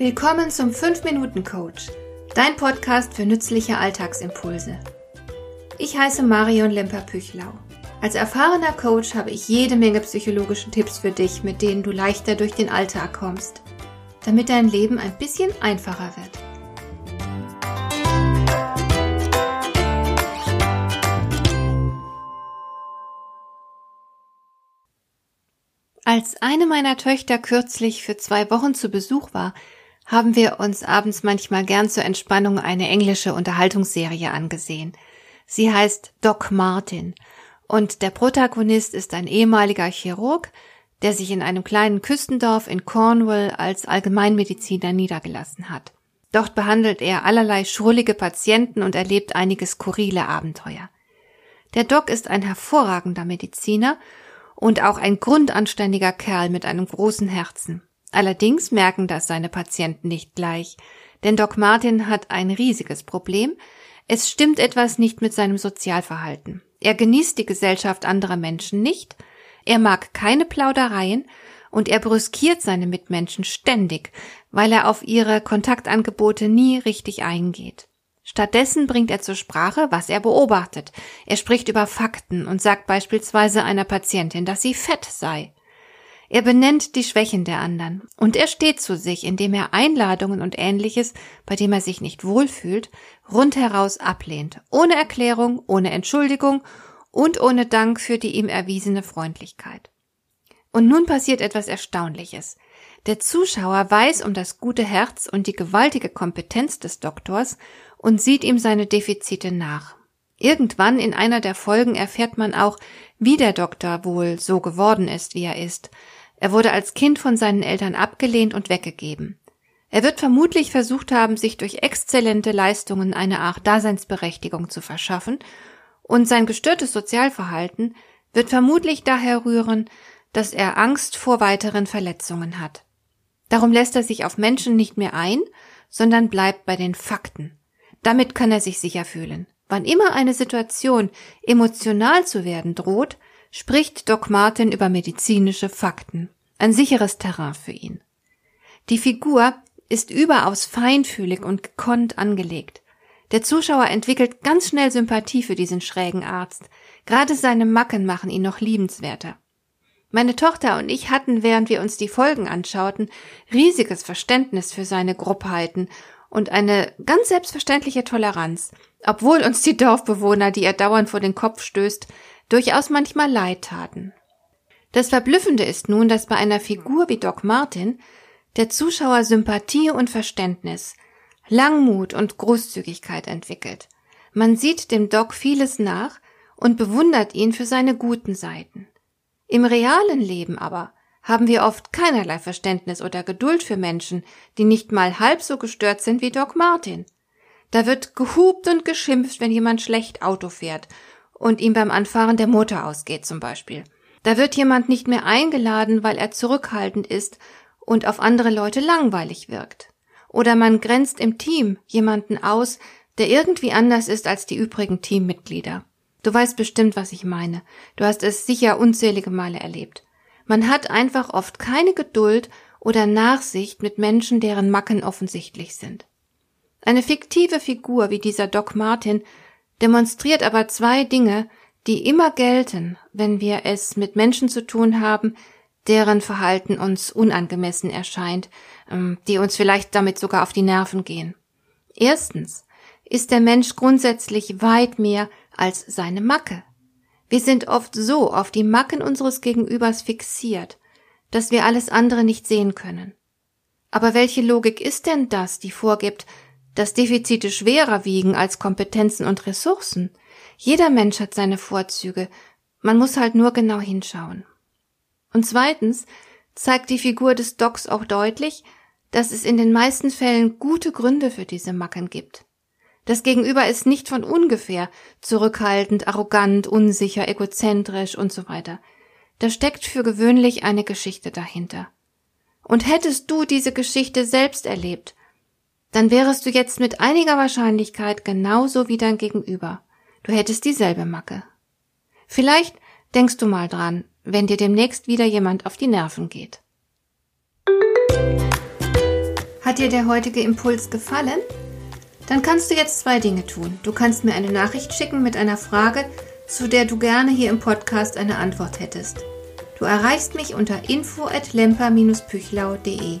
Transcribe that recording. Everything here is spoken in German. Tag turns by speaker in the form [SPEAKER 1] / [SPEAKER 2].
[SPEAKER 1] Willkommen zum 5-Minuten-Coach, dein Podcast für nützliche Alltagsimpulse. Ich heiße Marion Lemper-Püchlau. Als erfahrener Coach habe ich jede Menge psychologische Tipps für dich, mit denen du leichter durch den Alltag kommst, damit dein Leben ein bisschen einfacher wird. Als eine meiner Töchter kürzlich für zwei Wochen zu Besuch war, haben wir uns abends manchmal gern zur Entspannung eine englische Unterhaltungsserie angesehen. Sie heißt Doc Martin und der Protagonist ist ein ehemaliger Chirurg, der sich in einem kleinen Küstendorf in Cornwall als Allgemeinmediziner niedergelassen hat. Dort behandelt er allerlei schrullige Patienten und erlebt einige skurrile Abenteuer. Der Doc ist ein hervorragender Mediziner und auch ein grundanständiger Kerl mit einem großen Herzen. Allerdings merken das seine Patienten nicht gleich, denn Doc Martin hat ein riesiges Problem. Es stimmt etwas nicht mit seinem Sozialverhalten. Er genießt die Gesellschaft anderer Menschen nicht, er mag keine Plaudereien und er brüskiert seine Mitmenschen ständig, weil er auf ihre Kontaktangebote nie richtig eingeht. Stattdessen bringt er zur Sprache, was er beobachtet. Er spricht über Fakten und sagt beispielsweise einer Patientin, dass sie fett sei. Er benennt die Schwächen der anderen und er steht zu sich, indem er Einladungen und ähnliches, bei dem er sich nicht wohlfühlt, rundheraus ablehnt, ohne Erklärung, ohne Entschuldigung und ohne Dank für die ihm erwiesene Freundlichkeit. Und nun passiert etwas Erstaunliches. Der Zuschauer weiß um das gute Herz und die gewaltige Kompetenz des Doktors und sieht ihm seine Defizite nach. Irgendwann in einer der Folgen erfährt man auch, wie der Doktor wohl so geworden ist, wie er ist, er wurde als Kind von seinen Eltern abgelehnt und weggegeben. Er wird vermutlich versucht haben, sich durch exzellente Leistungen eine Art Daseinsberechtigung zu verschaffen, und sein gestörtes Sozialverhalten wird vermutlich daher rühren, dass er Angst vor weiteren Verletzungen hat. Darum lässt er sich auf Menschen nicht mehr ein, sondern bleibt bei den Fakten. Damit kann er sich sicher fühlen. Wann immer eine Situation emotional zu werden droht, spricht Doc Martin über medizinische Fakten. Ein sicheres Terrain für ihn. Die Figur ist überaus feinfühlig und gekonnt angelegt. Der Zuschauer entwickelt ganz schnell Sympathie für diesen schrägen Arzt. Gerade seine Macken machen ihn noch liebenswerter. Meine Tochter und ich hatten, während wir uns die Folgen anschauten, riesiges Verständnis für seine Gruppheiten und eine ganz selbstverständliche Toleranz, obwohl uns die Dorfbewohner, die er dauernd vor den Kopf stößt, durchaus manchmal leid taten. Das Verblüffende ist nun, dass bei einer Figur wie Doc Martin der Zuschauer Sympathie und Verständnis, Langmut und Großzügigkeit entwickelt. Man sieht dem Doc vieles nach und bewundert ihn für seine guten Seiten. Im realen Leben aber haben wir oft keinerlei Verständnis oder Geduld für Menschen, die nicht mal halb so gestört sind wie Doc Martin. Da wird gehupt und geschimpft, wenn jemand schlecht Auto fährt und ihm beim Anfahren der Motor ausgeht zum Beispiel. Da wird jemand nicht mehr eingeladen, weil er zurückhaltend ist und auf andere Leute langweilig wirkt. Oder man grenzt im Team jemanden aus, der irgendwie anders ist als die übrigen Teammitglieder. Du weißt bestimmt, was ich meine. Du hast es sicher unzählige Male erlebt. Man hat einfach oft keine Geduld oder Nachsicht mit Menschen, deren Macken offensichtlich sind. Eine fiktive Figur wie dieser Doc Martin demonstriert aber zwei Dinge, die immer gelten, wenn wir es mit Menschen zu tun haben, deren Verhalten uns unangemessen erscheint, ähm, die uns vielleicht damit sogar auf die Nerven gehen. Erstens ist der Mensch grundsätzlich weit mehr als seine Macke. Wir sind oft so auf die Macken unseres Gegenübers fixiert, dass wir alles andere nicht sehen können. Aber welche Logik ist denn das, die vorgibt, dass Defizite schwerer wiegen als Kompetenzen und Ressourcen. Jeder Mensch hat seine Vorzüge, man muss halt nur genau hinschauen. Und zweitens zeigt die Figur des Docs auch deutlich, dass es in den meisten Fällen gute Gründe für diese Macken gibt. Das Gegenüber ist nicht von ungefähr zurückhaltend, arrogant, unsicher, egozentrisch und so weiter. Da steckt für gewöhnlich eine Geschichte dahinter. Und hättest du diese Geschichte selbst erlebt, dann wärest du jetzt mit einiger Wahrscheinlichkeit genauso wie dein Gegenüber. Du hättest dieselbe Macke. Vielleicht denkst du mal dran, wenn dir demnächst wieder jemand auf die Nerven geht. Hat dir der heutige Impuls gefallen? Dann kannst du jetzt zwei Dinge tun. Du kannst mir eine Nachricht schicken mit einer Frage, zu der du gerne hier im Podcast eine Antwort hättest. Du erreichst mich unter info at lemper-püchlau.de.